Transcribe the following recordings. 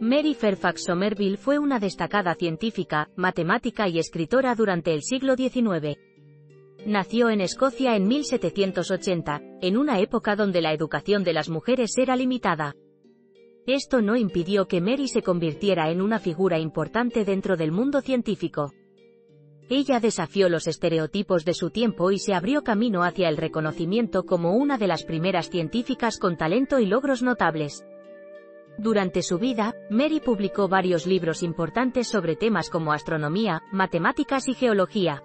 Mary Fairfax Somerville fue una destacada científica, matemática y escritora durante el siglo XIX. Nació en Escocia en 1780, en una época donde la educación de las mujeres era limitada. Esto no impidió que Mary se convirtiera en una figura importante dentro del mundo científico. Ella desafió los estereotipos de su tiempo y se abrió camino hacia el reconocimiento como una de las primeras científicas con talento y logros notables. Durante su vida, Mary publicó varios libros importantes sobre temas como astronomía, matemáticas y geología.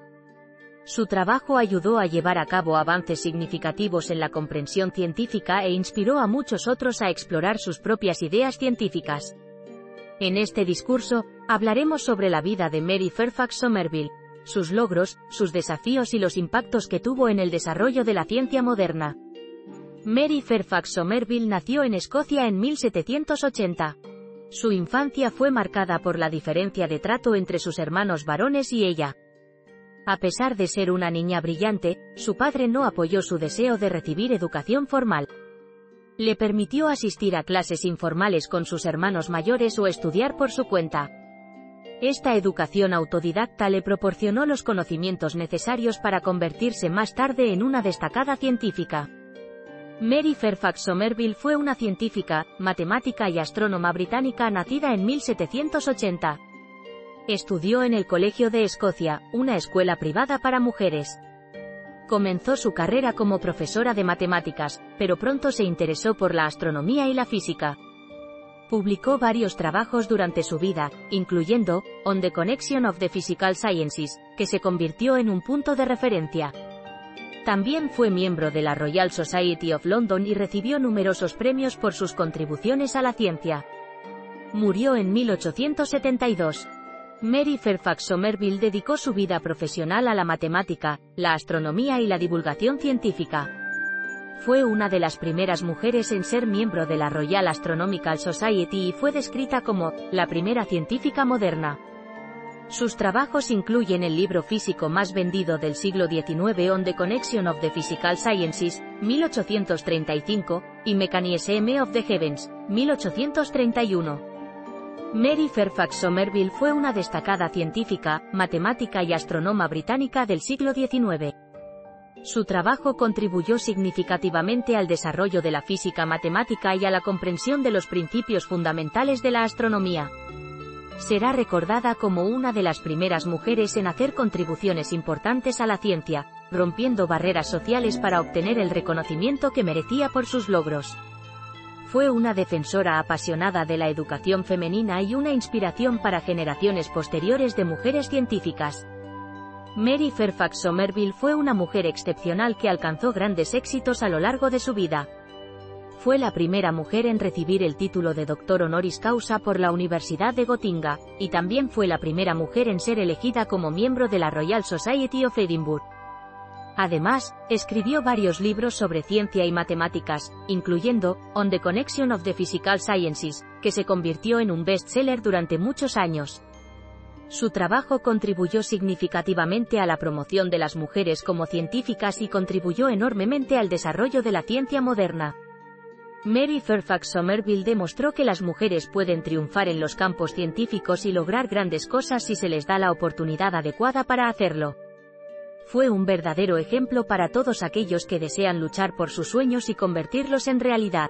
Su trabajo ayudó a llevar a cabo avances significativos en la comprensión científica e inspiró a muchos otros a explorar sus propias ideas científicas. En este discurso, hablaremos sobre la vida de Mary Fairfax Somerville, sus logros, sus desafíos y los impactos que tuvo en el desarrollo de la ciencia moderna. Mary Fairfax Somerville nació en Escocia en 1780. Su infancia fue marcada por la diferencia de trato entre sus hermanos varones y ella. A pesar de ser una niña brillante, su padre no apoyó su deseo de recibir educación formal. Le permitió asistir a clases informales con sus hermanos mayores o estudiar por su cuenta. Esta educación autodidacta le proporcionó los conocimientos necesarios para convertirse más tarde en una destacada científica. Mary Fairfax Somerville fue una científica, matemática y astrónoma británica nacida en 1780. Estudió en el Colegio de Escocia, una escuela privada para mujeres. Comenzó su carrera como profesora de matemáticas, pero pronto se interesó por la astronomía y la física. Publicó varios trabajos durante su vida, incluyendo On the Connection of the Physical Sciences, que se convirtió en un punto de referencia. También fue miembro de la Royal Society of London y recibió numerosos premios por sus contribuciones a la ciencia. Murió en 1872. Mary Fairfax Somerville dedicó su vida profesional a la matemática, la astronomía y la divulgación científica. Fue una de las primeras mujeres en ser miembro de la Royal Astronomical Society y fue descrita como la primera científica moderna. Sus trabajos incluyen el libro físico más vendido del siglo XIX On the Connection of the Physical Sciences, 1835, y Mechanism of the Heavens, 1831. Mary Fairfax Somerville fue una destacada científica, matemática y astrónoma británica del siglo XIX. Su trabajo contribuyó significativamente al desarrollo de la física matemática y a la comprensión de los principios fundamentales de la astronomía será recordada como una de las primeras mujeres en hacer contribuciones importantes a la ciencia, rompiendo barreras sociales para obtener el reconocimiento que merecía por sus logros. Fue una defensora apasionada de la educación femenina y una inspiración para generaciones posteriores de mujeres científicas. Mary Fairfax Somerville fue una mujer excepcional que alcanzó grandes éxitos a lo largo de su vida. Fue la primera mujer en recibir el título de doctor honoris causa por la Universidad de Gotinga, y también fue la primera mujer en ser elegida como miembro de la Royal Society of Edinburgh. Además, escribió varios libros sobre ciencia y matemáticas, incluyendo On the Connection of the Physical Sciences, que se convirtió en un bestseller durante muchos años. Su trabajo contribuyó significativamente a la promoción de las mujeres como científicas y contribuyó enormemente al desarrollo de la ciencia moderna. Mary Fairfax Somerville demostró que las mujeres pueden triunfar en los campos científicos y lograr grandes cosas si se les da la oportunidad adecuada para hacerlo. Fue un verdadero ejemplo para todos aquellos que desean luchar por sus sueños y convertirlos en realidad.